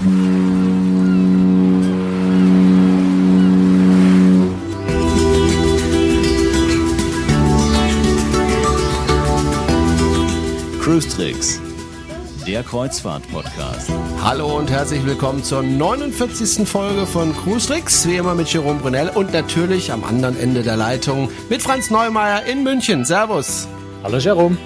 Cruise Tricks, der Kreuzfahrt-Podcast. Hallo und herzlich willkommen zur 49. Folge von Cruise Tricks, wie immer mit Jerome Brunel und natürlich am anderen Ende der Leitung mit Franz Neumeier in München. Servus. Hallo Jerome.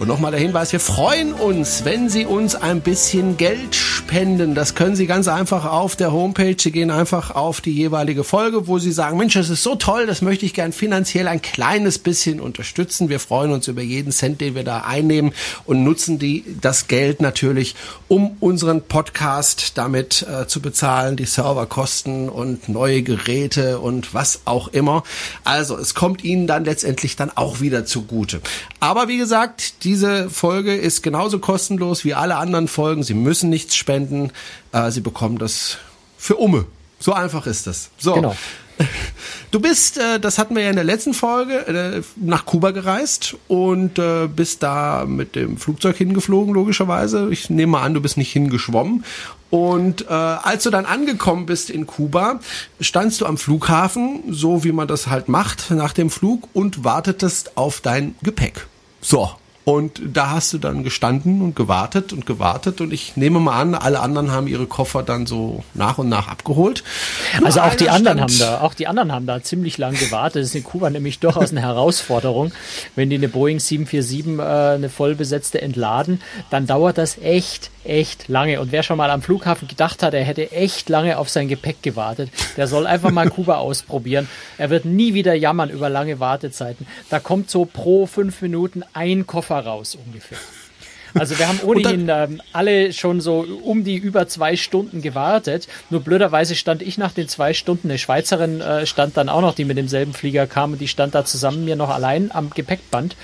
Und nochmal der Hinweis, wir freuen uns, wenn Sie uns ein bisschen Geld spenden. Das können Sie ganz einfach auf der Homepage. Sie gehen einfach auf die jeweilige Folge, wo Sie sagen, Mensch, das ist so toll, das möchte ich gern finanziell ein kleines bisschen unterstützen. Wir freuen uns über jeden Cent, den wir da einnehmen und nutzen die, das Geld natürlich, um unseren Podcast damit äh, zu bezahlen, die Serverkosten und neue Geräte und was auch immer. Also, es kommt Ihnen dann letztendlich dann auch wieder zugute. Aber wie gesagt, diese Folge ist genauso kostenlos wie alle anderen Folgen. Sie müssen nichts spenden. Äh, Sie bekommen das für Umme. So einfach ist das. So. Genau. Du bist, äh, das hatten wir ja in der letzten Folge, äh, nach Kuba gereist und äh, bist da mit dem Flugzeug hingeflogen, logischerweise. Ich nehme mal an, du bist nicht hingeschwommen. Und äh, als du dann angekommen bist in Kuba, standst du am Flughafen, so wie man das halt macht nach dem Flug und wartetest auf dein Gepäck. So, und da hast du dann gestanden und gewartet und gewartet und ich nehme mal an, alle anderen haben ihre Koffer dann so nach und nach abgeholt. Nur Also auch die anderen haben da, auch die anderen haben da ziemlich lang gewartet. Das ist in Kuba nämlich durchaus eine Herausforderung. Wenn die eine Boeing 747 äh, eine vollbesetzte entladen, dann dauert das echt, echt lange. Und wer schon mal am Flughafen gedacht hat, er hätte echt lange auf sein Gepäck gewartet, der soll einfach mal Kuba ausprobieren. Er wird nie wieder jammern über lange Wartezeiten. Da kommt so pro fünf Minuten ein Koffer raus ungefähr. Also wir haben ohnehin ähm, alle schon so um die über zwei Stunden gewartet. Nur blöderweise stand ich nach den zwei Stunden, eine Schweizerin äh, stand dann auch noch, die mit demselben Flieger kam und die stand da zusammen mir noch allein am Gepäckband,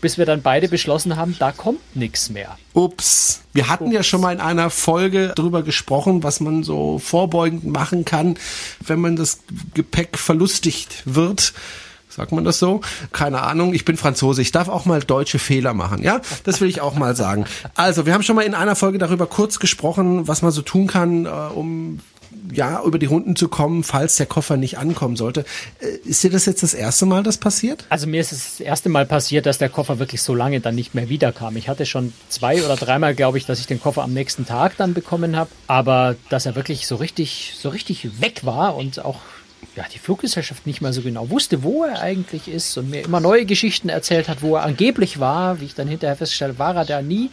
bis wir dann beide beschlossen haben, da kommt nichts mehr. Ups. Wir hatten ja schon mal in einer Folge darüber gesprochen, was man so vorbeugend machen kann, wenn man das Gepäck verlustigt wird. Sagt man das so? Keine Ahnung. Ich bin Franzose. Ich darf auch mal deutsche Fehler machen. Ja, das will ich auch mal sagen. Also, wir haben schon mal in einer Folge darüber kurz gesprochen, was man so tun kann, äh, um ja über die Runden zu kommen, falls der Koffer nicht ankommen sollte. Äh, Ist dir das jetzt das erste Mal, das passiert? Also mir ist es das erste Mal passiert, dass der Koffer wirklich so lange dann nicht mehr wiederkam. Ich hatte schon zwei oder dreimal, glaube ich, dass ich den Koffer am nächsten Tag dann bekommen habe, aber dass er wirklich so richtig, so richtig weg war und auch ja, die Fluggesellschaft nicht mal so genau wusste, wo er eigentlich ist und mir immer neue Geschichten erzählt hat, wo er angeblich war, wie ich dann hinterher feststelle, war er da nie.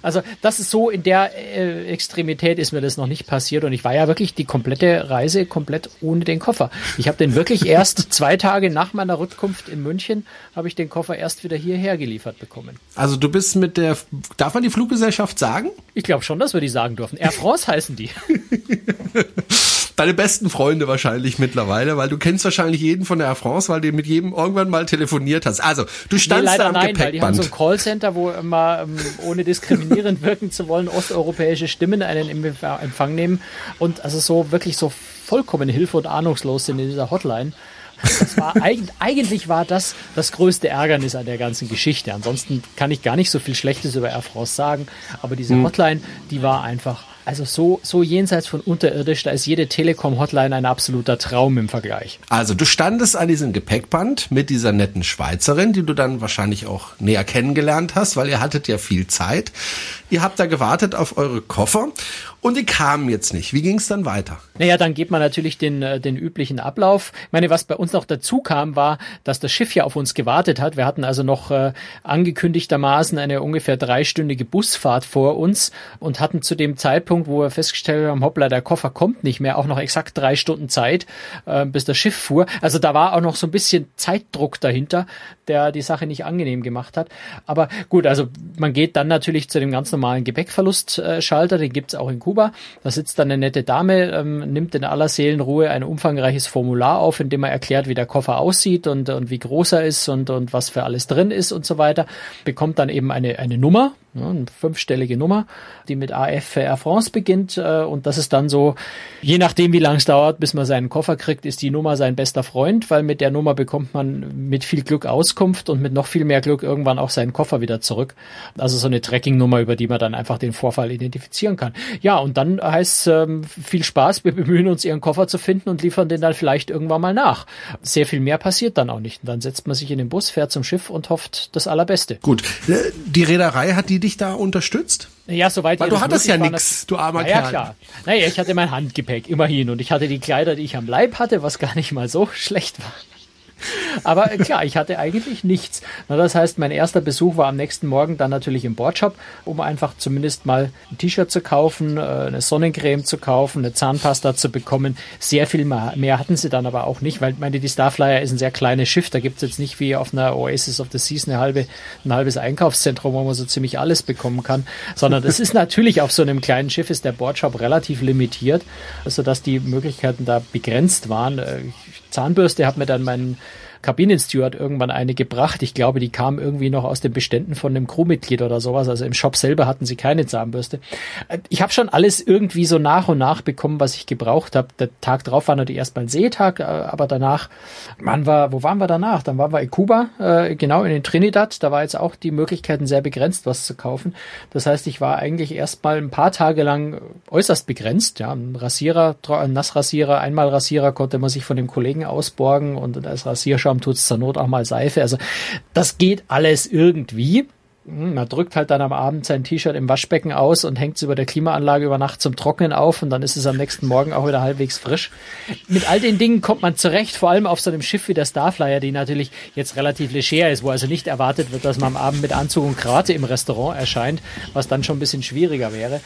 Also das ist so, in der äh, Extremität ist mir das noch nicht passiert und ich war ja wirklich die komplette Reise komplett ohne den Koffer. Ich habe den wirklich erst zwei Tage nach meiner Rückkunft in München, habe ich den Koffer erst wieder hierher geliefert bekommen. Also du bist mit der, darf man die Fluggesellschaft sagen? Ich glaube schon, dass wir die sagen dürfen. Air France heißen die. Deine besten Freunde wahrscheinlich mittlerweile, weil du kennst wahrscheinlich jeden von der Air France, weil du mit jedem irgendwann mal telefoniert hast. Also, du Nee, standst leider da am nein, weil die haben Gepäckband. so ein Callcenter, wo immer, ähm, ohne diskriminierend wirken zu wollen, osteuropäische Stimmen einen im Empfang nehmen und also so wirklich so vollkommen hilfe- und ahnungslos sind in dieser Hotline. Das war eigentlich, eigentlich war das das größte Ärgernis an der ganzen Geschichte. Ansonsten kann ich gar nicht so viel Schlechtes über Air France sagen, aber diese Hm. Hotline, die war einfach also so, so jenseits von unterirdisch, da ist jede Telekom-Hotline ein absoluter Traum im Vergleich. Also, du standest an diesem Gepäckband mit dieser netten Schweizerin, die du dann wahrscheinlich auch näher kennengelernt hast, weil ihr hattet ja viel Zeit. Ihr habt da gewartet auf eure Koffer und die kamen jetzt nicht. Wie ging es dann weiter? Naja, dann geht man natürlich den, äh, den üblichen Ablauf. Ich meine, was bei uns noch dazu kam, war, dass das Schiff ja auf uns gewartet hat. Wir hatten also noch äh, angekündigtermaßen eine ungefähr dreistündige Busfahrt vor uns und hatten zu dem Zeitpunkt, wo wir festgestellt haben, hoppla, der Koffer kommt nicht mehr, auch noch exakt drei Stunden Zeit, äh, bis das Schiff fuhr. Also da war auch noch so ein bisschen Zeitdruck dahinter, der die Sache nicht angenehm gemacht hat. Aber gut, also man geht dann natürlich zu dem ganz normalen Gepäckverlustschalter, den gibt's auch in Kuba. Da sitzt dann eine nette Dame, ähm, nimmt in aller Seelenruhe ein umfangreiches Formular auf, in dem er erklärt, wie der Koffer aussieht und, und wie groß er ist und, und was für alles drin ist und so weiter. Bekommt dann eben eine, eine Nummer, eine fünfstellige Nummer, die mit AF Air France beginnt. Äh, und das ist dann so, je nachdem, wie lange es dauert, bis man seinen Koffer kriegt, ist die Nummer sein bester Freund, weil mit der Nummer bekommt man mit viel Glück Auskunft und mit noch viel mehr Glück irgendwann auch seinen Koffer wieder zurück. Also so eine Tracking-Nummer, über die man dann einfach den Vorfall identifizieren kann. Ja, und dann heißt ähm, viel Spaß, wir bemühen uns, ihren Koffer zu finden und liefern den dann vielleicht irgendwann mal nach. Sehr viel mehr passiert dann auch nicht. Und dann setzt man sich in den Bus, fährt zum Schiff und hofft das Allerbeste. Gut, äh, die Reederei hat die dich da unterstützt? Ja, soweit. Weil du hattest ja nichts, du armer Kerl. Ja, klar. Naja, ich hatte mein Handgepäck, immerhin. Und ich hatte die Kleider, die ich am Leib hatte, was gar nicht mal so schlecht war. Aber klar, ich hatte eigentlich nichts. Na, das heißt, mein erster Besuch war am nächsten Morgen dann natürlich im Boardshop, um einfach zumindest mal ein T-Shirt zu kaufen, äh, eine Sonnencreme zu kaufen, eine Zahnpasta zu bekommen. Sehr viel mehr hatten sie dann aber auch nicht, weil meine, die Starflyer ist ein sehr kleines Schiff. Da gibt es jetzt nicht wie auf einer Oasis of the Seas eine halbe, ein halbes Einkaufszentrum, wo man so ziemlich alles bekommen kann, sondern es ist natürlich auf so einem kleinen Schiff ist der Boardshop relativ limitiert, sodass die Möglichkeiten da begrenzt waren. Äh, Zahnbürste hat mir dann mein Kabinensteward irgendwann eine gebracht. Ich glaube, die kam irgendwie noch aus den Beständen von einem Crewmitglied oder sowas. Also im Shop selber hatten sie keine Zahnbürste. Äh, ich habe schon alles irgendwie so nach und nach bekommen, was ich gebraucht habe. Der Tag drauf war natürlich erst mein Seetag, äh, aber danach, wann war, wo waren wir danach? Dann waren wir in Kuba, äh, genau in den Trinidad. Da war jetzt auch die Möglichkeiten sehr begrenzt, was zu kaufen. Das heißt, ich war eigentlich erst mal ein paar Tage lang äußerst begrenzt. Ja, ein Rasierer, ein Nassrasierer, Einmalrasierer konnte man sich von dem Kollegen ausborgen und als Rasierschaum Schaum tut's zur Not auch mal Seife. Also das geht alles irgendwie. Hm, man drückt halt dann am Abend sein T-Shirt im Waschbecken aus und hängt es über der Klimaanlage über Nacht zum Trocknen auf und dann ist es am nächsten Morgen auch wieder halbwegs frisch. Mit all den Dingen kommt man zurecht, vor allem auf so einem Schiff wie der Starflyer, die natürlich jetzt relativ leger ist, wo also nicht erwartet wird, dass man am Abend mit Anzug und Krawatte im Restaurant erscheint, was dann schon ein bisschen schwieriger wäre.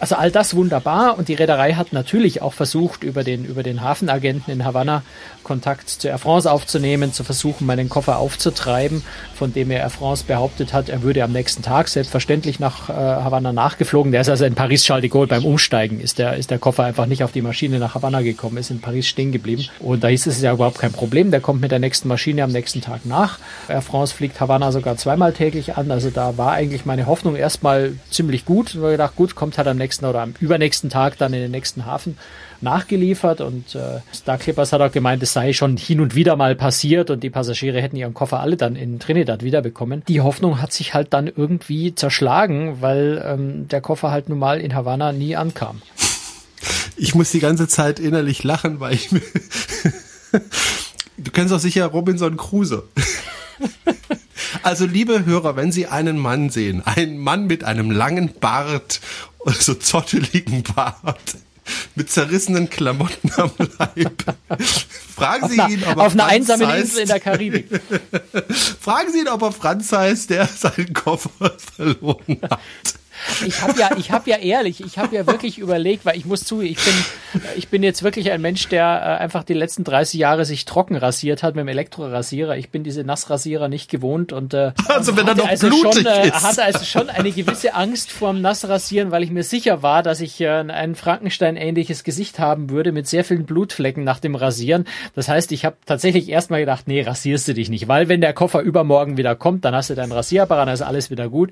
Also all das wunderbar und die Reederei hat natürlich auch versucht, über den, über den Hafenagenten in Havanna Kontakt zu Air France aufzunehmen, zu versuchen, meinen Koffer aufzutreiben, von dem er Air France behauptet hat, er würde am nächsten Tag selbstverständlich nach äh, Havanna nachgeflogen. Der ist also in Paris Charles de Gaulle beim Umsteigen, ist der, ist der Koffer einfach nicht auf die Maschine nach Havanna gekommen, ist in Paris stehen geblieben. Und da hieß es ja überhaupt kein Problem, der kommt mit der nächsten Maschine am nächsten Tag nach. Air France fliegt Havanna sogar zweimal täglich an, also da war eigentlich meine Hoffnung erstmal ziemlich gut. Ich gedacht, gut, kommt halt am nächsten oder am übernächsten Tag dann in den nächsten Hafen nachgeliefert und äh, Star Clippers hat auch gemeint, es sei schon hin und wieder mal passiert und die Passagiere hätten ihren Koffer alle dann in Trinidad wiederbekommen. Die Hoffnung hat sich halt dann irgendwie zerschlagen, weil ähm, der Koffer halt nun mal in Havanna nie ankam. Ich muss die ganze Zeit innerlich lachen, weil ich Du kennst doch sicher Robinson Crusoe. Also liebe Hörer, wenn Sie einen Mann sehen, einen Mann mit einem langen Bart, so zotteligen Bart, mit zerrissenen Klamotten am Leib. Fragen Sie ihn, ob er auf einer einsamen Insel in der Karibik. Fragen Sie ihn, ob er Franz heißt, der seinen Koffer verloren hat. Ich habe ja, ich habe ja ehrlich, ich habe ja wirklich überlegt, weil ich muss zu, ich bin, ich bin jetzt wirklich ein Mensch, der äh, einfach die letzten 30 Jahre sich trocken rasiert hat mit dem Elektrorasierer. Ich bin diese Nassrasierer nicht gewohnt und äh, also wenn er noch also blutig schon, äh, hatte also schon eine gewisse Angst vorm Nassrasieren, weil ich mir sicher war, dass ich äh, ein Frankenstein-ähnliches Gesicht haben würde mit sehr vielen Blutflecken nach dem Rasieren. Das heißt, ich habe tatsächlich erstmal gedacht, nee, rasierst du dich nicht, weil wenn der Koffer übermorgen wieder kommt, dann hast du deinen Rasierapparat, dann ist alles wieder gut.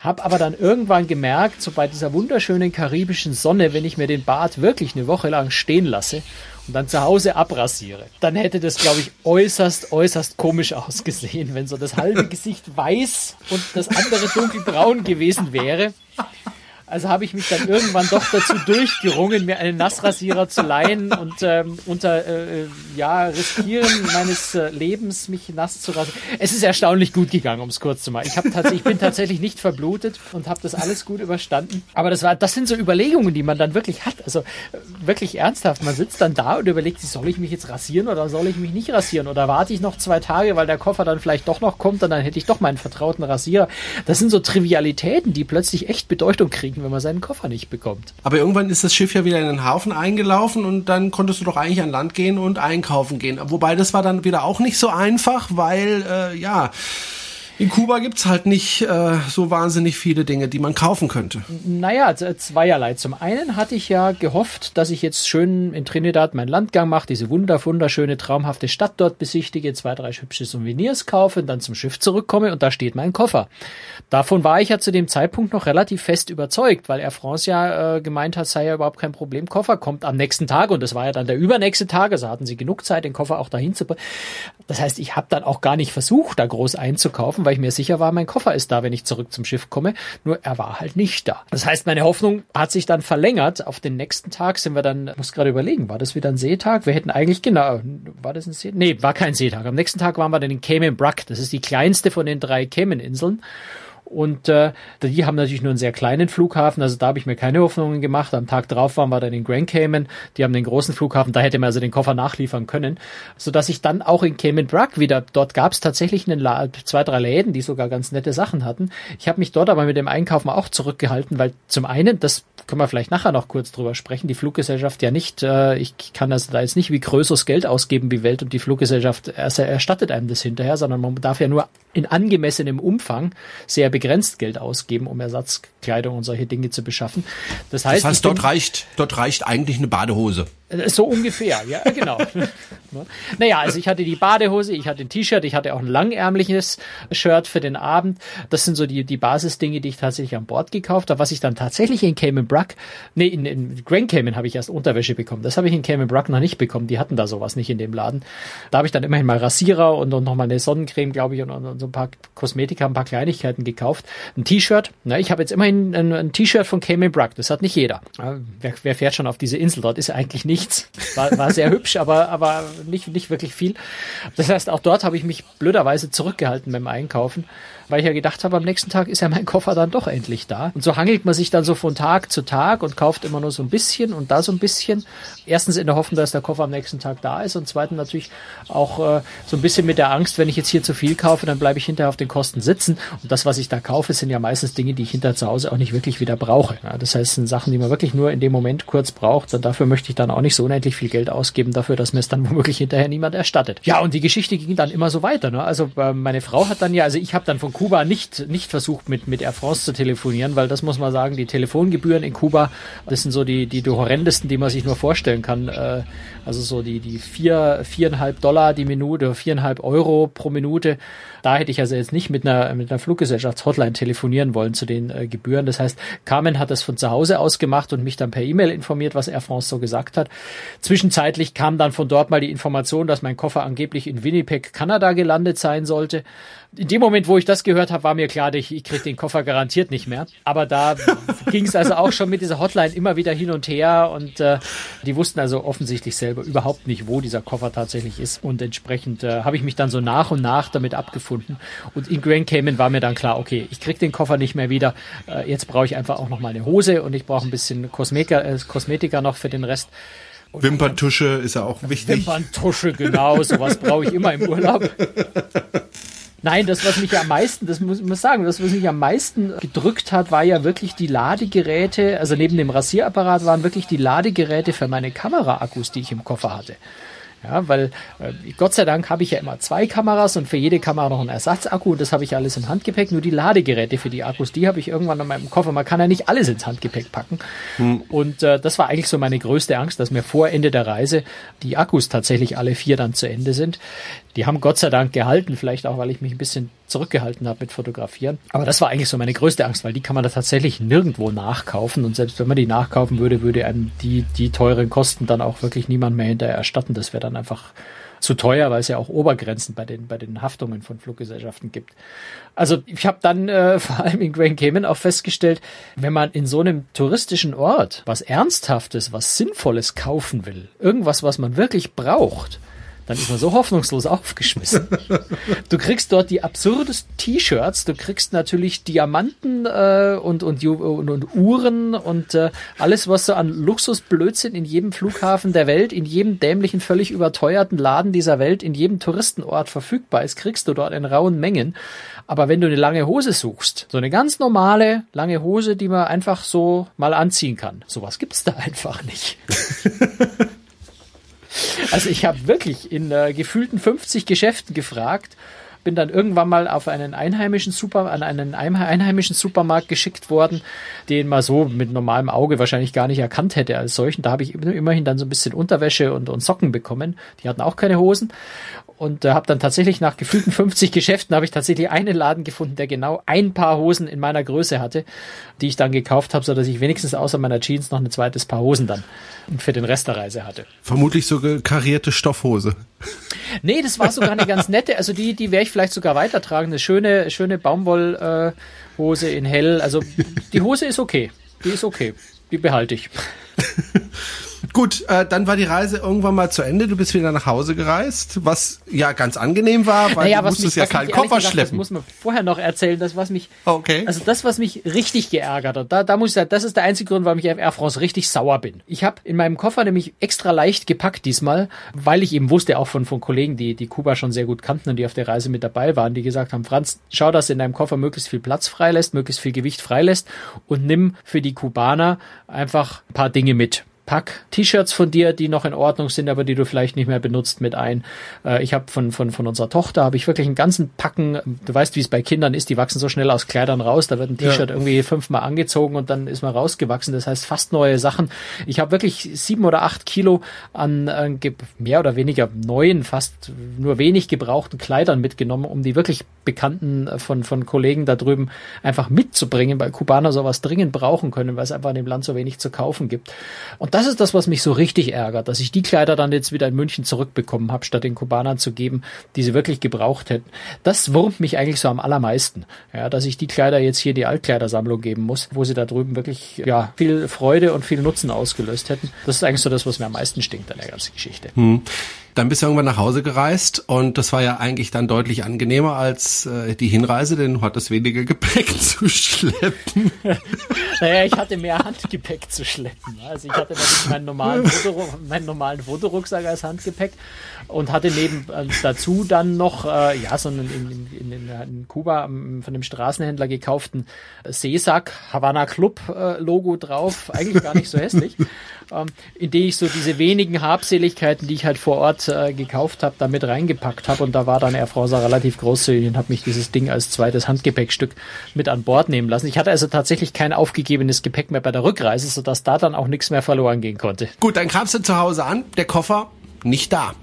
Hab aber dann irgendwann gemerkt, so bei dieser wunderschönen karibischen Sonne, wenn ich mir den Bart wirklich eine Woche lang stehen lasse und dann zu Hause abrasiere, dann hätte das, glaube ich, äußerst, äußerst komisch ausgesehen, wenn so das halbe Gesicht weiß und das andere dunkelbraun gewesen wäre. Also habe ich mich dann irgendwann doch dazu durchgerungen, mir einen Nassrasierer zu leihen und ähm, unter äh, ja, Riskieren meines äh, Lebens mich nass zu rasieren. Es ist erstaunlich gut gegangen, um es kurz zu machen. Ich, ich bin tatsächlich nicht verblutet und habe das alles gut überstanden. Aber das war, das sind so Überlegungen, die man dann wirklich hat. Also äh, wirklich ernsthaft. Man sitzt dann da und überlegt soll ich mich jetzt rasieren oder soll ich mich nicht rasieren? Oder warte ich noch zwei Tage, weil der Koffer dann vielleicht doch noch kommt und dann hätte ich doch meinen vertrauten Rasierer. Das sind so Trivialitäten, die plötzlich echt Bedeutung kriegen wenn man seinen Koffer nicht bekommt. Aber irgendwann ist das Schiff ja wieder in den Hafen eingelaufen und dann konntest du doch eigentlich an Land gehen und einkaufen gehen. Wobei das war dann wieder auch nicht so einfach, weil äh, ja In Kuba gibt's halt nicht äh, so wahnsinnig viele Dinge, die man kaufen könnte. Naja, zweierlei. Zum einen hatte ich ja gehofft, dass ich jetzt schön in Trinidad meinen Landgang mache, diese wunder, wunderschöne, traumhafte Stadt dort besichtige, zwei, drei hübsche Souvenirs kaufe und dann zum Schiff zurückkomme und da steht mein Koffer. Davon war ich ja zu dem Zeitpunkt noch relativ fest überzeugt, weil Air France ja äh, gemeint hat, sei ja überhaupt kein Problem. Koffer kommt am nächsten Tag und das war ja dann der übernächste Tag, also hatten sie genug Zeit, den Koffer auch dahin zu bringen. Das heißt, ich habe dann auch gar nicht versucht, da groß einzukaufen, weil ich mir sicher war, mein Koffer ist da, wenn ich zurück zum Schiff komme. Nur er war halt nicht da. Das heißt, meine Hoffnung hat sich dann verlängert. Auf den nächsten Tag sind wir dann, muss gerade überlegen, war das wieder ein Seetag? Wir hätten eigentlich, genau, war das ein Seetag? Nee, war kein Seetag. Am nächsten Tag waren wir dann in Cayman Brack. Das ist die kleinste von den drei Cayman-Inseln. Und äh, die haben natürlich nur einen sehr kleinen Flughafen, also da habe ich mir keine Hoffnungen gemacht. Am Tag drauf waren wir dann in Grand Cayman, die haben den großen Flughafen, da hätte man also den Koffer nachliefern können, so dass ich dann auch in Cayman Brack wieder, dort gab es tatsächlich einen zwei, drei Läden, die sogar ganz nette Sachen hatten. Ich habe mich dort aber mit dem Einkaufen auch zurückgehalten, weil zum einen, das können wir vielleicht nachher noch kurz drüber sprechen, die Fluggesellschaft ja nicht, äh, ich kann also da jetzt nicht wie größeres Geld ausgeben wie Welt und die Fluggesellschaft erstattet einem das hinterher, sondern man darf ja nur in angemessenem Umfang sehr begrenzt Geld ausgeben, um Ersatzkleidung und solche Dinge zu beschaffen. Das heißt, das heißt dort reicht, dort reicht eigentlich eine Badehose. Äh, so ungefähr, ja, genau. naja, also ich hatte die Badehose, ich hatte ein T-Shirt, ich hatte auch ein langärmliches Shirt für den Abend. Das sind so die, die Basisdinge, die ich tatsächlich an Bord gekauft habe. Was ich dann tatsächlich in Cayman Brack, nee, in, in Grand Cayman habe ich erst Unterwäsche bekommen. Das habe ich in Cayman Brack noch nicht bekommen. Die hatten da sowas nicht in dem Laden. Da habe ich dann immerhin mal Rasierer und, und nochmal eine Sonnencreme, glaube ich, und, und, so ein paar Kosmetika, ein paar Kleinigkeiten gekauft. Ein T-Shirt, na, ich habe jetzt immerhin ein, ein T-Shirt von Cayman Brack. Das hat nicht jeder. Wer, wer fährt schon auf diese Insel? Dort ist eigentlich nicht nichts. War, war sehr hübsch, aber, aber nicht, nicht wirklich viel. Das heißt, auch dort habe ich mich blöderweise zurückgehalten beim Einkaufen weil ich ja gedacht habe, am nächsten Tag ist ja mein Koffer dann doch endlich da. Und so hangelt man sich dann so von Tag zu Tag und kauft immer nur so ein bisschen und da so ein bisschen. Erstens in der Hoffnung, dass der Koffer am nächsten Tag da ist und zweitens natürlich auch äh, so ein bisschen mit der Angst, wenn ich jetzt hier zu viel kaufe, dann bleibe ich hinterher auf den Kosten sitzen. Und das, was ich da kaufe, sind ja meistens Dinge, die ich hinterher zu Hause auch nicht wirklich wieder brauche. Ja, das heißt, sind Sachen, die man wirklich nur in dem Moment kurz braucht. Und dafür möchte ich dann auch nicht so unendlich viel Geld ausgeben dafür, dass mir es dann womöglich hinterher niemand erstattet. Ja, und die Geschichte ging dann immer so weiter. Ne? Also äh, meine Frau hat dann ja, also ich habe dann von Kuba nicht, nicht versucht, mit, mit Air France zu telefonieren, weil das muss man sagen, die Telefongebühren in Kuba, das sind so die, die, die horrendesten, die man sich nur vorstellen kann. Äh, also so die, die vier, viereinhalb Dollar die Minute, viereinhalb Euro pro Minute. Da hätte ich also jetzt nicht mit einer, mit einer Fluggesellschaftshotline telefonieren wollen zu den äh, Gebühren. Das heißt, Carmen hat das von zu Hause aus gemacht und mich dann per E-Mail informiert, was Air France so gesagt hat. Zwischenzeitlich kam dann von dort mal die Information, dass mein Koffer angeblich in Winnipeg, Kanada gelandet sein sollte in dem Moment, wo ich das gehört habe, war mir klar, ich, ich kriege den Koffer garantiert nicht mehr. Aber da ging es also auch schon mit dieser Hotline immer wieder hin und her und äh, die wussten also offensichtlich selber überhaupt nicht, wo dieser Koffer tatsächlich ist. Und entsprechend äh, habe ich mich dann so nach und nach damit abgefunden. Und in Grand Cayman war mir dann klar, okay, ich krieg den Koffer nicht mehr wieder. Äh, jetzt brauche ich einfach auch noch mal eine Hose und ich brauche ein bisschen Kosmetika, äh, Kosmetika noch für den Rest. Und Wimperntusche ist ja auch wichtig. Wimperntusche, genau, sowas brauche ich immer im Urlaub. Nein, das, was mich am meisten, das muss ich muss sagen, das, was mich am meisten gedrückt hat, war ja wirklich die Ladegeräte, also neben dem Rasierapparat waren wirklich die Ladegeräte für meine Kameraakkus, die ich im Koffer hatte. Ja, weil äh, Gott sei Dank habe ich ja immer zwei Kameras und für jede Kamera noch einen Ersatzakku und das habe ich alles im Handgepäck. Nur die Ladegeräte für die Akkus, die habe ich irgendwann in meinem Koffer. Man kann ja nicht alles ins Handgepäck packen. Hm. Und äh, das war eigentlich so meine größte Angst, dass mir vor Ende der Reise die Akkus tatsächlich alle vier dann zu Ende sind. Die haben Gott sei Dank gehalten, vielleicht auch, weil ich mich ein bisschen zurückgehalten habe mit Fotografieren. Aber das war eigentlich so meine größte Angst, weil die kann man da tatsächlich nirgendwo nachkaufen. Und selbst wenn man die nachkaufen würde, würde einem die, die teuren Kosten dann auch wirklich niemand mehr hinterher erstatten. Das wäre dann einfach zu teuer, weil es ja auch Obergrenzen bei den, bei den Haftungen von Fluggesellschaften gibt. Also ich habe dann äh, vor allem in Grand Cayman auch festgestellt, wenn man in so einem touristischen Ort was Ernsthaftes, was Sinnvolles kaufen will, irgendwas, was man wirklich braucht, dann ist man so hoffnungslos aufgeschmissen. Du kriegst dort die absurdesten T-Shirts, du kriegst natürlich Diamanten äh, und, und, und, und Uhren und äh, alles, was so an Luxusblödsinn in jedem Flughafen der Welt, in jedem dämlichen, völlig überteuerten Laden dieser Welt, in jedem Touristenort verfügbar ist, kriegst du dort in rauen Mengen. Aber wenn du eine lange Hose suchst, so eine ganz normale lange Hose, die man einfach so mal anziehen kann, sowas gibt's da einfach nicht. Also ich habe wirklich in äh, gefühlten 50 Geschäften gefragt, bin dann irgendwann mal auf einen einheimischen Super, an einen einheimischen Supermarkt geschickt worden, den man so mit normalem Auge wahrscheinlich gar nicht erkannt hätte als solchen. Da habe ich immerhin dann so ein bisschen Unterwäsche und, und Socken bekommen. Die hatten auch keine Hosen und äh, habe dann tatsächlich nach gefühlten 50 Geschäften habe ich tatsächlich einen Laden gefunden, der genau ein Paar Hosen in meiner Größe hatte, die ich dann gekauft habe, so dass ich wenigstens außer meiner Jeans noch ein zweites Paar Hosen dann für den Rest der Reise hatte. Vermutlich so karierte Stoffhose. Nee, das war sogar eine ganz nette, also die die werde ich vielleicht sogar weitertragen, eine schöne schöne Baumwollhose äh, in hell, also die Hose ist okay. Die ist okay. Die behalte ich. Gut, äh, dann war die Reise irgendwann mal zu Ende. Du bist wieder nach Hause gereist, was ja ganz angenehm war, weil naja, du musstest mich, ja keinen Koffer gesagt, schleppen. Das muss man vorher noch erzählen, das was mich, okay. also das was mich richtig geärgert hat. Da, da muss ich sagen, das ist der einzige Grund, warum ich auf Air France richtig sauer bin. Ich habe in meinem Koffer nämlich extra leicht gepackt diesmal, weil ich eben wusste auch von von Kollegen, die die Kuba schon sehr gut kannten und die auf der Reise mit dabei waren, die gesagt haben, Franz, schau, dass in deinem Koffer möglichst viel Platz freilässt, möglichst viel Gewicht freilässt und nimm für die Kubaner einfach ein paar Dinge mit pack T-Shirts von dir, die noch in Ordnung sind, aber die du vielleicht nicht mehr benutzt, mit ein. Äh, ich habe von, von, von unserer Tochter habe ich wirklich einen ganzen Packen, du weißt, wie es bei Kindern ist, die wachsen so schnell aus Kleidern raus, da wird ein T-Shirt ja. irgendwie fünfmal angezogen und dann ist man rausgewachsen. Das heißt fast neue Sachen. Ich habe wirklich sieben oder acht Kilo an äh, mehr oder weniger neuen, fast nur wenig gebrauchten Kleidern mitgenommen, um die wirklich Bekannten äh, von, von Kollegen da drüben einfach mitzubringen, weil Kubaner sowas dringend brauchen können, weil es einfach in dem Land so wenig zu kaufen gibt. Und das ist das, was mich so richtig ärgert, dass ich die Kleider dann jetzt wieder in München zurückbekommen habe, statt den Kubanern zu geben, die sie wirklich gebraucht hätten. Das wurmt mich eigentlich so am allermeisten, ja, dass ich die Kleider jetzt hier die Altkleidersammlung geben muss, wo sie da drüben wirklich ja viel Freude und viel Nutzen ausgelöst hätten. Das ist eigentlich so das, was mir am meisten stinkt an der ganzen Geschichte. Hm. Dann bist du irgendwann nach Hause gereist und das war ja eigentlich dann deutlich angenehmer als äh, die Hinreise, denn du hattest weniger Gepäck zu schleppen. naja, ich hatte mehr Handgepäck zu schleppen. Also ich hatte natürlich meinen normalen, Fotorucksack, meinen normalen Fotorucksack als Handgepäck und hatte neben äh, dazu dann noch äh, ja so einen in, in, in, in Kuba um, von dem Straßenhändler gekauften Seesack Havana Club äh, Logo drauf, eigentlich gar nicht so hässlich, ähm, in dem ich so diese wenigen Habseligkeiten, die ich halt vor Ort äh, gekauft habe, da mit reingepackt habe und da war dann Air France relativ großzügig und hat mich dieses Ding als zweites Handgepäckstück mit an Bord nehmen lassen. Ich hatte also tatsächlich kein aufgegebenes Gepäck mehr bei der Rückreise, sodass da dann auch nichts mehr verloren gehen konnte. Gut, dann kamst du zu Hause an, der Koffer nicht da.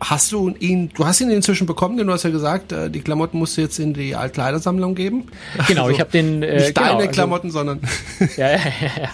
Hast du ihn, du hast ihn inzwischen bekommen, denn du hast ja gesagt, äh, die Klamotten musst du jetzt in die Altkleidersammlung geben. Genau, also, ich habe den äh, nicht deine genau, Klamotten, also, sondern ja, ja, ja.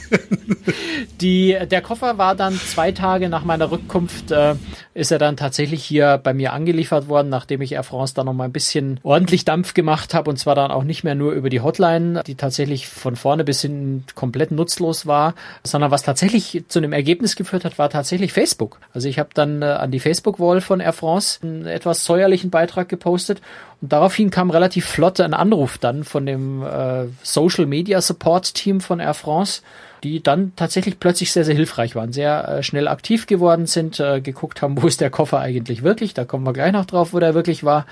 Die, der Koffer war dann zwei Tage nach meiner Rückkunft äh, ist er dann tatsächlich hier bei mir angeliefert worden, nachdem ich Air France da noch mal ein bisschen ordentlich Dampf gemacht habe und zwar dann auch nicht mehr nur über die Hotline, die tatsächlich von vorne bis hin komplett nutzlos war, sondern was tatsächlich zu einem Ergebnis geführt hat, war tatsächlich Facebook. Also ich habe dann äh, an die Facebook-Wall von Air France einen etwas säuerlichen Beitrag gepostet. Und daraufhin kam relativ flott ein Anruf dann von dem äh, Social Media Support Team von Air France die dann tatsächlich plötzlich sehr, sehr hilfreich waren, sehr äh, schnell aktiv geworden sind, äh, geguckt haben, wo ist der Koffer eigentlich wirklich, da kommen wir gleich noch drauf, wo der wirklich war,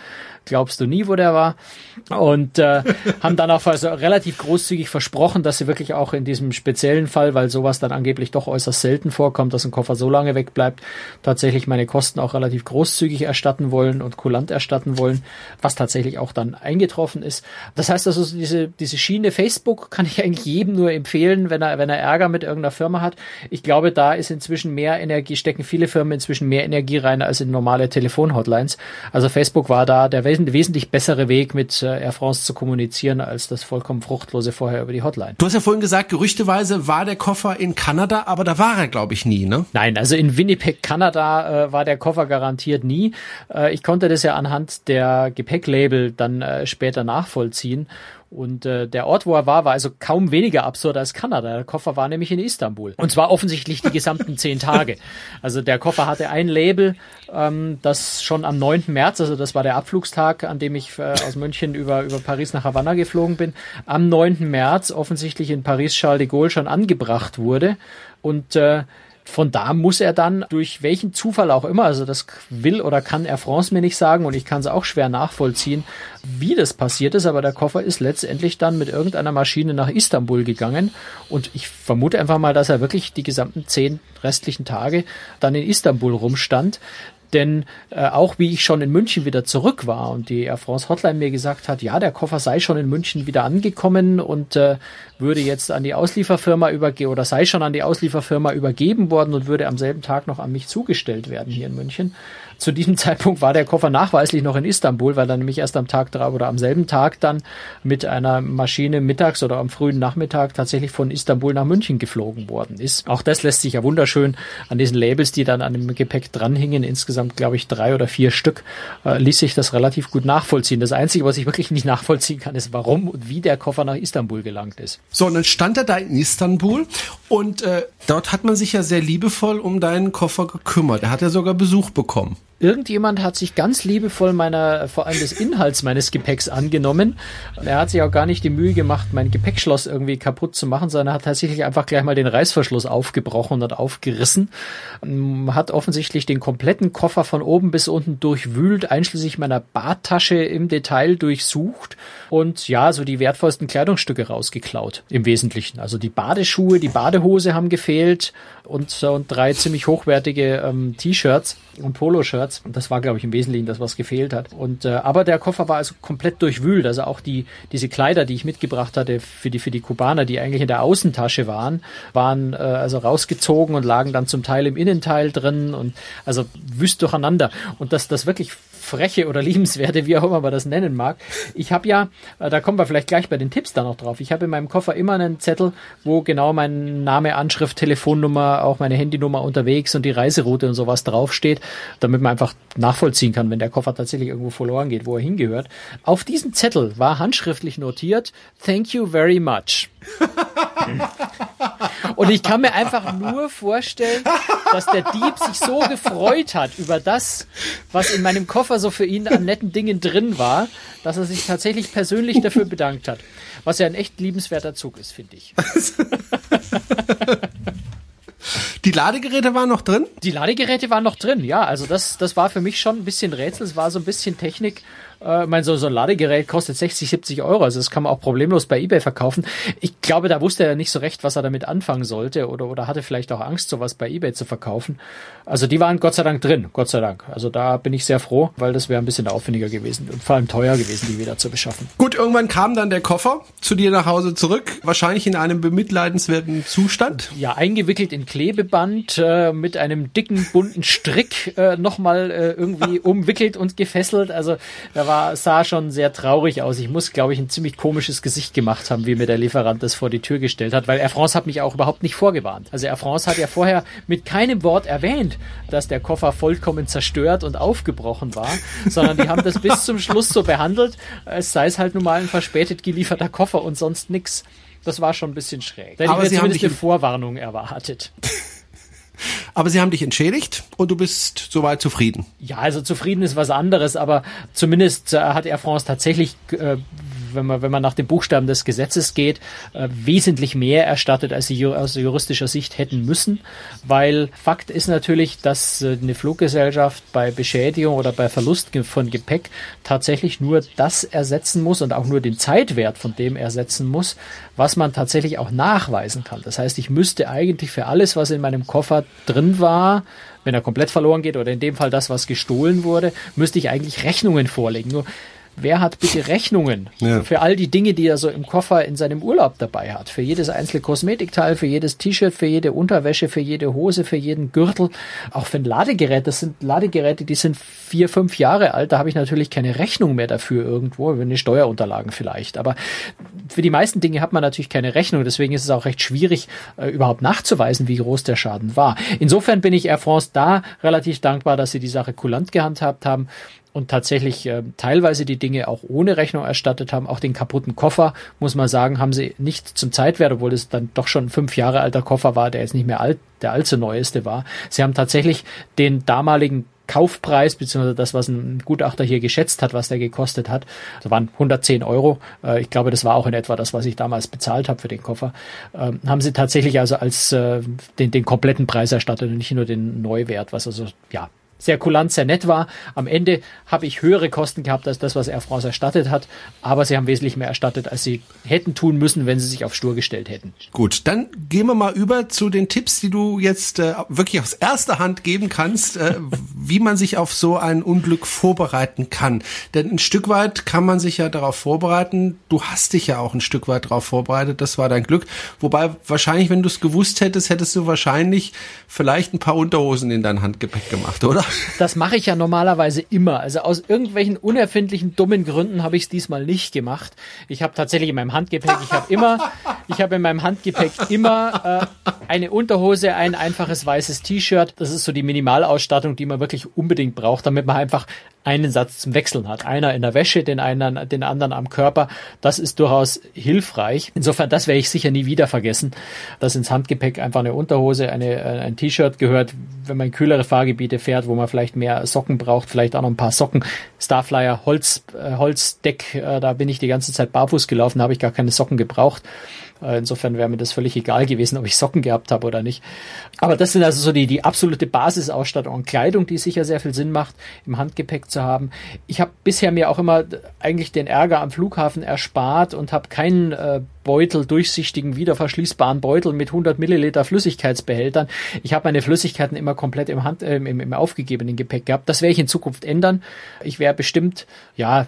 glaubst du nie, wo der war. Und äh, haben dann auch also relativ großzügig versprochen, dass sie wirklich auch in diesem speziellen Fall, weil sowas dann angeblich doch äußerst selten vorkommt, dass ein Koffer so lange wegbleibt, tatsächlich meine Kosten auch relativ großzügig erstatten wollen und kulant erstatten wollen, was tatsächlich auch dann eingetroffen ist. Das heißt also, diese, diese Schiene Facebook kann ich eigentlich jedem nur empfehlen, wenn er, wenn er Ärger mit irgendeiner Firma hat. Ich glaube, da ist inzwischen mehr Energie, stecken viele Firmen inzwischen mehr Energie rein als in normale Telefonhotlines. Also Facebook war da der wesentlich bessere Weg, mit äh, Air France zu kommunizieren, als das vollkommen fruchtlose vorher über die Hotline. Du hast ja vorhin gesagt, gerüchteweise war der Koffer in Kanada, aber da war er, glaube ich, nie, ne? Nein, also in Winnipeg, Kanada äh, war der Koffer garantiert nie. Äh, ich konnte das ja anhand der Gepäcklabel dann äh, später nachvollziehen. Und äh, der Ort, wo er war, war also kaum weniger absurd als Kanada. Der Koffer war nämlich in Istanbul. Und zwar offensichtlich die gesamten zehn Tage. Also der Koffer hatte ein Label, ähm, das schon am 9. März, also das war der Abflugstag, an dem ich äh, aus München über, über Paris nach Havanna geflogen bin, am 9. März offensichtlich in Paris Charles de Gaulle schon angebracht wurde. Und äh, von da muss er dann durch welchen Zufall auch immer, also das will oder kann Air France mir nicht sagen und ich kann es auch schwer nachvollziehen, wie das passiert ist, aber der Koffer ist letztendlich dann mit irgendeiner Maschine nach Istanbul gegangen und ich vermute einfach mal, dass er wirklich die gesamten zehn restlichen Tage dann in Istanbul rumstand Denn äh, auch wie ich schon in München wieder zurück war und die Air France Hotline mir gesagt hat, ja, der Koffer sei schon in München wieder angekommen und äh, würde jetzt an die Auslieferfirma übergehen oder sei schon an die Auslieferfirma übergeben worden und würde am selben Tag noch an mich zugestellt werden hier in München zu diesem Zeitpunkt war der Koffer nachweislich noch in Istanbul, weil er nämlich erst am Tag drauf oder am selben Tag dann mit einer Maschine mittags oder am frühen Nachmittag tatsächlich von Istanbul nach München geflogen worden ist. Auch das lässt sich ja wunderschön an diesen Labels, die dann an dem Gepäck dranhingen, insgesamt glaube ich drei oder vier Stück, äh, ließ sich das relativ gut nachvollziehen. Das Einzige, was ich wirklich nicht nachvollziehen kann, ist, warum und wie der Koffer nach Istanbul gelangt ist. So, und dann stand er da in Istanbul und äh, dort hat man sich ja sehr liebevoll um deinen Koffer gekümmert. Er hat ja sogar Besuch bekommen. Irgendjemand hat sich ganz liebevoll meiner, vor allem des Inhalts meines Gepäcks angenommen. Er hat sich auch gar nicht die Mühe gemacht, mein Gepäckschloss irgendwie kaputt zu machen, sondern hat tatsächlich einfach gleich mal den Reißverschluss aufgebrochen und aufgerissen. Hat offensichtlich den kompletten Koffer von oben bis unten durchwühlt, einschließlich meiner Bartasche im Detail durchsucht und ja, so die wertvollsten Kleidungsstücke rausgeklaut. Im Wesentlichen. Also die Badeschuhe, die Badehose haben gefehlt und, und drei ziemlich hochwertige ähm, T-Shirts und Poloshirts. Das war, glaube ich, im Wesentlichen das, was gefehlt hat. Und äh, aber der Koffer war also komplett durchwühlt. Also auch die diese Kleider, die ich mitgebracht hatte für die für die Kubaner, die eigentlich in der Außentasche waren, waren äh, also rausgezogen und lagen dann zum Teil im Innenteil drin und also wüst durcheinander. Und das das wirklich freche oder liebenswerte, wie auch immer man das nennen mag. Ich habe ja, äh, da kommen wir vielleicht gleich bei den Tipps da noch drauf. Ich habe in meinem Koffer immer einen Zettel, wo genau mein Name, Anschrift, Telefonnummer, auch meine Handynummer unterwegs und die Reiseroute und sowas draufsteht, damit man einfach nachvollziehen kann, wenn der Koffer tatsächlich irgendwo verloren geht, wo er hingehört. Auf diesem Zettel war handschriftlich notiert, Thank you very much. Und ich kann mir einfach nur vorstellen, dass der Dieb sich so gefreut hat über das, was in meinem Koffer so für ihn an netten Dingen drin war, dass er sich tatsächlich persönlich dafür bedankt hat. Was ja ein echt liebenswerter Zug ist, finde ich. Die Ladegeräte waren noch drin? Die Ladegeräte waren noch drin, ja. Also das, das war für mich schon ein bisschen Rätsel. Es war so ein bisschen Technik, äh, mein, so, so ein Ladegerät kostet 60, 70 Euro. Also das kann man auch problemlos bei eBay verkaufen. Ich glaube, da wusste er nicht so recht, was er damit anfangen sollte oder, oder hatte vielleicht auch Angst, sowas bei eBay zu verkaufen. Also die waren Gott sei Dank drin, Gott sei Dank. Also da bin ich sehr froh, weil das wäre ein bisschen aufwendiger gewesen und vor allem teuer gewesen, die wieder zu beschaffen. Gut, irgendwann kam dann der Koffer zu dir nach Hause zurück, wahrscheinlich in einem bemitleidenswerten Zustand. Ja, eingewickelt in Klebeband äh, mit einem dicken bunten Strick äh, nochmal äh, irgendwie umwickelt und gefesselt. Also da war war, sah schon sehr traurig aus. Ich muss, glaube ich, ein ziemlich komisches Gesicht gemacht haben, wie mir der Lieferant das vor die Tür gestellt hat, weil Air France hat mich auch überhaupt nicht vorgewarnt. Also Air France hat ja vorher mit keinem Wort erwähnt, dass der Koffer vollkommen zerstört und aufgebrochen war, sondern die haben das bis zum Schluss so behandelt, als sei es halt nun mal ein verspätet gelieferter Koffer und sonst nix. Das war schon ein bisschen schräg. Da hätte ich mir zumindest eine Vorwarnung erwartet. Aber sie haben dich entschädigt und du bist soweit zufrieden. Ja, also zufrieden ist was anderes, aber zumindest äh, hat Air France tatsächlich äh, wenn man, wenn man nach dem Buchstaben des Gesetzes geht, äh, wesentlich mehr erstattet, als sie aus juristischer Sicht hätten müssen. Weil Fakt ist natürlich, dass äh, eine Fluggesellschaft bei Beschädigung oder bei Verlust von Gepäck tatsächlich nur das ersetzen muss und auch nur den Zeitwert von dem ersetzen muss, was man tatsächlich auch nachweisen kann. Das heißt, ich müsste eigentlich für alles, was in meinem Koffer drin war, wenn er komplett verloren geht oder in dem Fall das, was gestohlen wurde, müsste ich eigentlich Rechnungen vorlegen. Nur wer hat bitte Rechnungen ja. für all die Dinge, die er so im Koffer in seinem Urlaub dabei hat? Für jedes einzelne Kosmetikteil, für jedes T-Shirt, für jede Unterwäsche, für jede Hose, für jeden Gürtel, auch für ein Ladegerät. Das sind Ladegeräte, die sind vier, fünf Jahre alt. Da habe ich natürlich keine Rechnung mehr dafür irgendwo, wenn die Steuerunterlagen vielleicht. Aber für die meisten Dinge hat man natürlich keine Rechnung. Deswegen ist es auch recht schwierig, äh, überhaupt nachzuweisen, wie groß der Schaden war. Insofern bin ich Air France da relativ dankbar, dass sie die Sache kulant gehandhabt haben und tatsächlich äh, teilweise die Dinge auch ohne Rechnung erstattet haben. Auch den kaputten Koffer, muss man sagen, haben sie nicht zum Zeitwert, obwohl es dann doch schon fünf Jahre alter Koffer war, der jetzt nicht mehr alt, der allzu neueste war. Sie haben tatsächlich den damaligen Kaufpreis, beziehungsweise das, was ein Gutachter hier geschätzt hat, was der gekostet hat, das waren 110 Euro. Äh, ich glaube, das war auch in etwa das, was ich damals bezahlt habe für den Koffer. Ähm, haben sie tatsächlich also als äh, den, den kompletten Preis erstattet und nicht nur den Neuwert, was also ja sehr kulant, sehr nett war. Am Ende habe ich höhere Kosten gehabt als das, was Air France erstattet hat, aber sie haben wesentlich mehr erstattet, als sie hätten tun müssen, wenn sie sich auf Stur gestellt hätten. Gut, dann gehen wir mal über zu den Tipps, die du jetzt äh, wirklich aus erster Hand geben kannst, äh, wie man sich auf so ein Unglück vorbereiten kann. Denn ein Stück weit kann man sich ja darauf vorbereiten. Du hast dich ja auch ein Stück weit darauf vorbereitet. Das war dein Glück. Wobei wahrscheinlich, wenn du es gewusst hättest, hättest du wahrscheinlich vielleicht ein paar Unterhosen in dein Handgepäck gemacht, oder? Das mache ich ja normalerweise immer. Also aus irgendwelchen unerfindlichen, dummen Gründen habe ich es diesmal nicht gemacht. Ich habe tatsächlich in meinem Handgepäck, ich habe immer, ich habe in meinem Handgepäck immer äh, eine Unterhose, ein einfaches weißes T-Shirt. Das ist so die Minimalausstattung, die man wirklich unbedingt braucht, damit man einfach einen Satz zum Wechseln hat. Einer in der Wäsche, den einen, den anderen am Körper. Das ist durchaus hilfreich. Insofern, das werde ich sicher nie wieder vergessen, dass ins Handgepäck einfach eine Unterhose, eine, äh, ein T-Shirt gehört, wenn man kühlere Fahrgebiete fährt, wo man vielleicht mehr Socken braucht, vielleicht auch noch ein paar Socken. Starflyer, Holz, äh, Holzdeck, äh, da bin ich die ganze Zeit barfuß gelaufen, habe ich gar keine Socken gebraucht. Äh, insofern wäre mir das völlig egal gewesen, ob ich Socken gehabt habe oder nicht. Aber das sind also so die, die absolute Basisausstattung und Kleidung, die sicher sehr viel Sinn macht, im Handgepäck zu haben. Ich habe bisher mir auch immer eigentlich den Ärger am Flughafen erspart und habe keinen äh, Beutel, durchsichtigen, wiederverschließbaren Beutel mit 100 Milliliter Flüssigkeitsbehältern. Ich habe meine Flüssigkeiten immer komplett im, Hand, äh, im, im aufgegebenen Gepäck gehabt. Das werde ich in Zukunft ändern. Ich werde bestimmt, ja,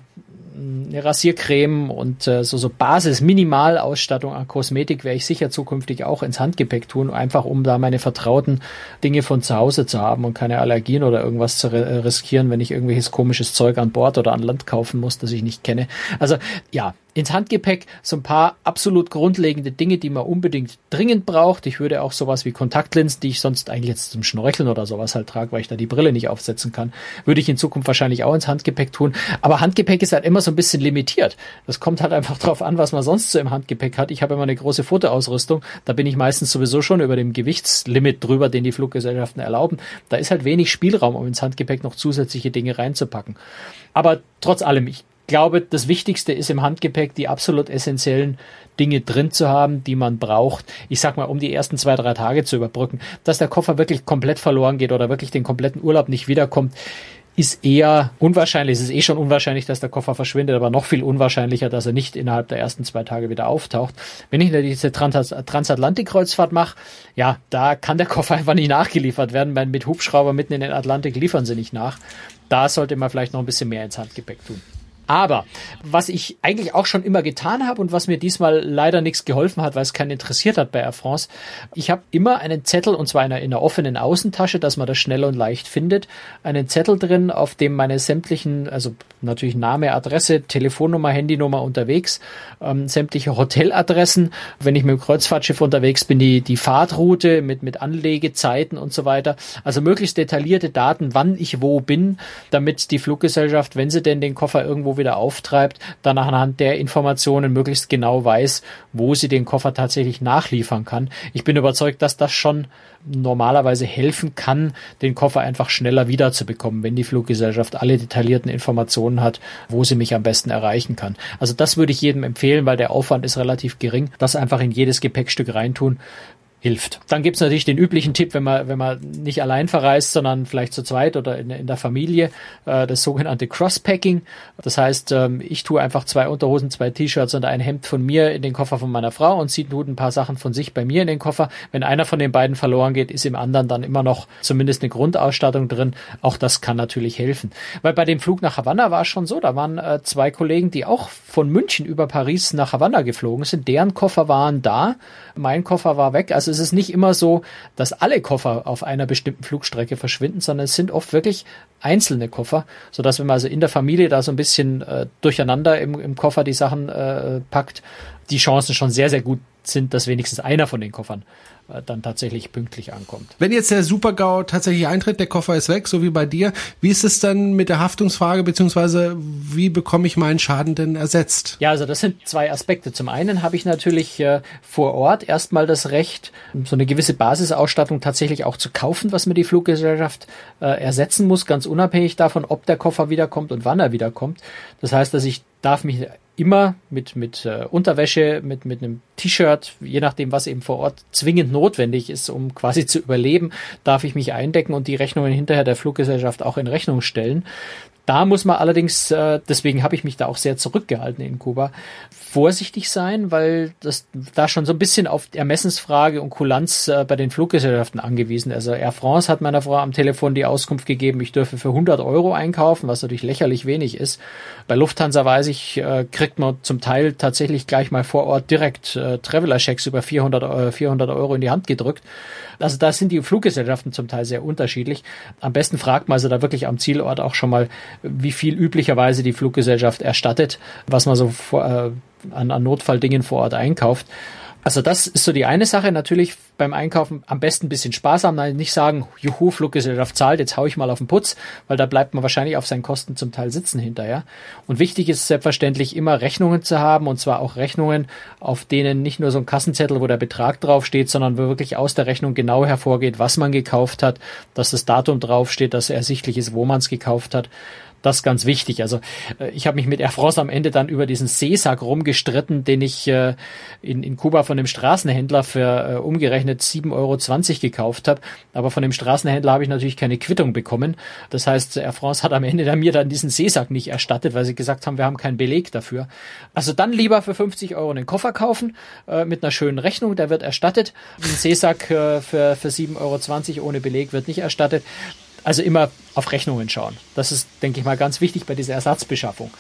eine Rasiercreme und äh, so, so Basis-Minimalausstattung an Kosmetik werde ich sicher zukünftig auch ins Handgepäck tun, einfach um da meine vertrauten Dinge von zu Hause zu haben und keine Allergien oder irgendwas zu riskieren, wenn ich irgendwelches komisches Zeug an Bord oder an Land kaufen muss, das ich nicht kenne. Also ja, ins Handgepäck so ein paar absolut grundlegende Dinge, die man unbedingt dringend braucht. Ich würde auch sowas wie Kontaktlinsen, die ich sonst eigentlich jetzt zum Schnorcheln oder sowas halt trage, weil ich da die Brille nicht aufsetzen kann, würde ich in Zukunft wahrscheinlich auch ins Handgepäck tun. Aber Handgepäck ist halt immer so ein bisschen limitiert. Das kommt halt einfach drauf an, was man sonst so im Handgepäck hat. Ich habe immer eine große Fotoausrüstung. Da bin ich meistens sowieso schon über dem Gewichtslimit drüber, den die Fluggesellschaften erlauben. Da ist halt wenig Spielraum, um ins Handgepäck noch zusätzliche Dinge reinzupacken. Aber trotz allem, ich glaube, das Wichtigste ist im Handgepäck die absolut essentiellen Dinge drin zu haben, die man braucht. Ich sag mal, um die ersten zwei, drei Tage zu überbrücken. Dass der Koffer wirklich komplett verloren geht oder wirklich den kompletten Urlaub nicht wiederkommt, ist eher unwahrscheinlich. Es ist eh schon unwahrscheinlich, dass der Koffer verschwindet, aber noch viel unwahrscheinlicher, dass er nicht innerhalb der ersten zwei Tage wieder auftaucht. Wenn ich diese Transatlantik-Kreuzfahrt mache, ja, da kann der Koffer einfach nicht nachgeliefert werden, weil mit Hubschrauber mitten in den Atlantik liefern sie nicht nach. Da sollte man vielleicht noch ein bisschen mehr ins Handgepäck tun. Aber was ich eigentlich auch schon immer getan habe und was mir diesmal leider nichts geholfen hat, weil es keinen interessiert hat bei Air France, ich habe immer einen Zettel, und zwar in einer, in einer offenen Außentasche, dass man das schnell und leicht findet, einen Zettel drin, auf dem meine sämtlichen, also natürlich Name, Adresse, Telefonnummer, Handynummer unterwegs, ähm, sämtliche Hoteladressen, wenn ich mit dem Kreuzfahrtschiff unterwegs bin, die, die Fahrtroute mit, mit Anlegezeiten und so weiter. Also möglichst detaillierte Daten, wann ich wo bin, damit die Fluggesellschaft, wenn sie denn den Koffer irgendwo wieder auftreibt, dann anhand der Informationen möglichst genau weiß, wo sie den Koffer tatsächlich nachliefern kann. Ich bin überzeugt, dass das schon normalerweise helfen kann, den Koffer einfach schneller wiederzubekommen, wenn die Fluggesellschaft alle detaillierten Informationen hat, wo sie mich am besten erreichen kann. Also das würde ich jedem empfehlen, weil der Aufwand ist relativ gering. Das einfach in jedes Gepäckstück reintun hilft. Dann gibt's natürlich den üblichen Tipp, wenn man, wenn man nicht allein verreist, sondern vielleicht zu zweit oder in, in der Familie, äh, das sogenannte Crosspacking. Das heißt, ähm, ich tue einfach zwei Unterhosen, zwei T-Shirts und ein Hemd von mir in den Koffer von meiner Frau und sie tut ein paar Sachen von sich bei mir in den Koffer. Wenn einer von den beiden verloren geht, ist im anderen dann immer noch zumindest eine Grundausstattung drin. Auch das kann natürlich helfen. Weil bei dem Flug nach Havanna war es schon so, da waren äh, zwei Kollegen, die auch von München über Paris nach Havanna geflogen sind. Deren Koffer waren da, mein Koffer war weg. Also es ist nicht immer so, dass alle Koffer auf einer bestimmten Flugstrecke verschwinden, sondern es sind oft wirklich einzelne Koffer, so dass wenn man also in der Familie da so ein bisschen äh, durcheinander im, im Koffer die Sachen äh, packt, die Chancen schon sehr, sehr gut sind, dass wenigstens einer von den Koffern dann tatsächlich pünktlich ankommt. Wenn jetzt der Super-GAU tatsächlich eintritt, der Koffer ist weg, so wie bei dir, wie ist es dann mit der Haftungsfrage, beziehungsweise wie bekomme ich meinen Schaden denn ersetzt? Ja, also das sind zwei Aspekte. Zum einen habe ich natürlich äh, vor Ort erstmal das Recht, so eine gewisse Basisausstattung tatsächlich auch zu kaufen, was mir die Fluggesellschaft äh, ersetzen muss, ganz unabhängig davon, ob der Koffer wiederkommt und wann er wiederkommt. Das heißt, dass ich darf mich immer mit, mit äh, Unterwäsche, mit, mit einem T-Shirt, je nachdem, was eben vor Ort zwingend notwendig ist, um quasi zu überleben, darf ich mich eindecken und die Rechnungen hinterher der Fluggesellschaft auch in Rechnung stellen. Da muss man allerdings, äh, deswegen habe ich mich da auch sehr zurückgehalten in Kuba, vorsichtig sein, weil das da schon so ein bisschen auf Ermessensfrage und Kulanz äh, bei den Fluggesellschaften angewiesen. Also Air France hat meiner Frau am Telefon die Auskunft gegeben, ich dürfe für 100 Euro einkaufen, was natürlich lächerlich wenig ist. Bei Lufthansa weiß ich, äh, kriegt man zum Teil tatsächlich gleich mal vor Ort direkt äh, Traveler-Checks über 400, äh, 400 Euro in die Hand gedrückt. Also da sind die Fluggesellschaften zum Teil sehr unterschiedlich. Am besten fragt man also da wirklich am Zielort auch schon mal, wie viel üblicherweise die Fluggesellschaft erstattet, was man so vor, äh, an, an Notfalldingen vor Ort einkauft. Also das ist so die eine Sache. Natürlich beim Einkaufen am besten ein bisschen sparsam, nicht sagen, juhu, Fluggesellschaft zahlt, jetzt hau ich mal auf den Putz, weil da bleibt man wahrscheinlich auf seinen Kosten zum Teil sitzen hinterher. Und wichtig ist selbstverständlich immer Rechnungen zu haben und zwar auch Rechnungen, auf denen nicht nur so ein Kassenzettel, wo der Betrag draufsteht, sondern wo wirklich aus der Rechnung genau hervorgeht, was man gekauft hat, dass das Datum draufsteht, dass ersichtlich ist, wo man es gekauft hat. Das ist ganz wichtig. Also äh, ich habe mich mit Air France am Ende dann über diesen Seesack rumgestritten, den ich äh, in, in Kuba von dem Straßenhändler für äh, umgerechnet 7,20 Euro gekauft habe. Aber von dem Straßenhändler habe ich natürlich keine Quittung bekommen. Das heißt, Air France hat am Ende dann mir dann diesen Seesack nicht erstattet, weil sie gesagt haben, wir haben keinen Beleg dafür. Also dann lieber für 50 Euro einen Koffer kaufen mit einer schönen Rechnung, der wird erstattet. Ein Seesack für, für 7,20 Euro ohne Beleg wird nicht erstattet. Also immer auf Rechnungen schauen. Das ist, denke ich mal, ganz wichtig bei dieser Ersatzbeschaffung.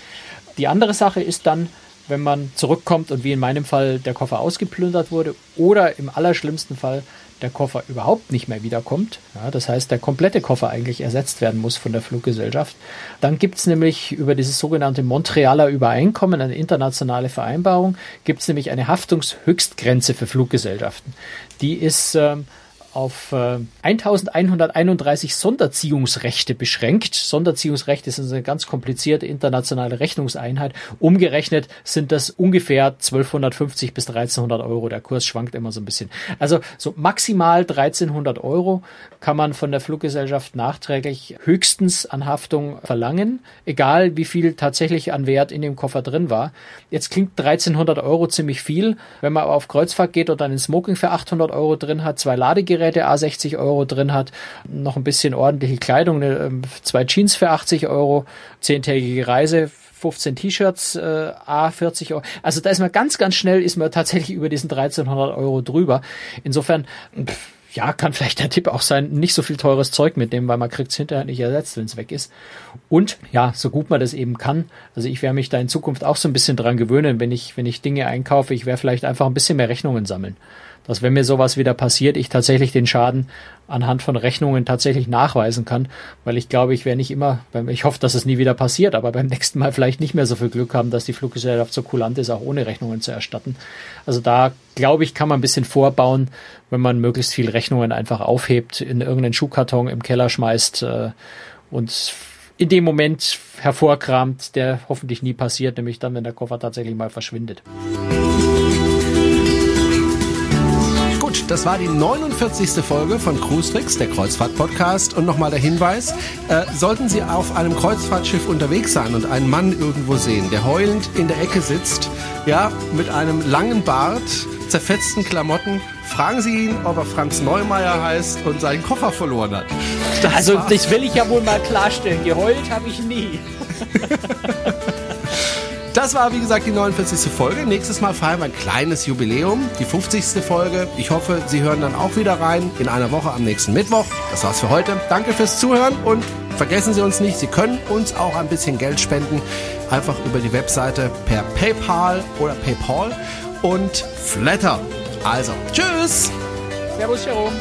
Die andere Sache ist dann, wenn man zurückkommt und wie in meinem Fall der Koffer ausgeplündert wurde oder im allerschlimmsten Fall der Koffer überhaupt nicht mehr wiederkommt, ja, das heißt der komplette Koffer eigentlich ersetzt werden muss von der Fluggesellschaft, dann gibt es nämlich über dieses sogenannte Montrealer Übereinkommen, eine internationale Vereinbarung, gibt es nämlich eine Haftungshöchstgrenze für Fluggesellschaften. Die ist ähm, auf äh, 1131 Sonderziehungsrechte beschränkt. Sonderziehungsrechte sind eine ganz komplizierte internationale Rechnungseinheit. Umgerechnet sind das ungefähr 1250 bis 1300 Euro. Der Kurs schwankt immer so ein bisschen. Also so maximal 1300 Euro kann man von der Fluggesellschaft nachträglich höchstens an Haftung verlangen, egal wie viel tatsächlich an Wert in dem Koffer drin war. Jetzt klingt 1300 Euro ziemlich viel. Wenn man aber auf Kreuzfahrt geht und einen Smoking für 800 Euro drin hat, zwei Ladegeräte Geräte A60 Euro drin hat, noch ein bisschen ordentliche Kleidung, ähm, zwei Jeans für 80 Euro, zehntägige Reise 15 T-Shirts, äh, A 40 Euro. Also da ist man ganz, ganz schnell, ist man tatsächlich über diesen 1300 Euro drüber. Insofern, pff, ja, kann vielleicht der Tipp auch sein, nicht so viel teures Zeug mitnehmen, weil man kriegt es hinterher nicht ersetzt, wenn es weg ist. Und ja, so gut man das eben kann. Also ich werde mich da in Zukunft auch so ein bisschen dran gewöhnen, wenn ich, wenn ich Dinge einkaufe, ich werde vielleicht einfach ein bisschen mehr Rechnungen sammeln dass wenn mir sowas wieder passiert, ich tatsächlich den Schaden anhand von Rechnungen tatsächlich nachweisen kann, weil ich glaube, ich werde nicht immer, ich hoffe, dass es nie wieder passiert, aber beim nächsten Mal vielleicht nicht mehr so viel Glück haben, dass die Fluggesellschaft so kulant ist, auch ohne Rechnungen zu erstatten. Also da glaube ich, kann man ein bisschen vorbauen, wenn man möglichst viel Rechnungen einfach aufhebt, in irgendeinen Schuhkarton im Keller schmeißt äh, und in dem Moment hervorkramt, der hoffentlich nie passiert, nämlich dann, wenn der Koffer tatsächlich mal verschwindet. Das war die 49. Folge von Cruise Tricks, der Kreuzfahrt-Podcast. Und nochmal der Hinweis, äh, sollten Sie auf einem Kreuzfahrtschiff unterwegs sein und einen Mann irgendwo sehen, der heulend in der Ecke sitzt, ja, mit einem langen Bart, zerfetzten Klamotten, fragen Sie ihn, ob er Franz Neumeier heißt und seinen Koffer verloren hat. Das also, das will ich ja wohl mal klarstellen. Geheult habe ich nie. Das war, wie gesagt, die 49. Folge. Nächstes Mal feiern wir ein kleines Jubiläum, die 50. Folge. Ich hoffe, Sie hören dann auch wieder rein in einer Woche am nächsten Mittwoch. Das war's für heute. Danke fürs Zuhören und vergessen Sie uns nicht, Sie können uns auch ein bisschen Geld spenden. Einfach über die Webseite per PayPal oder PayPal und Flatter. Also, tschüss! Servus, Jerome.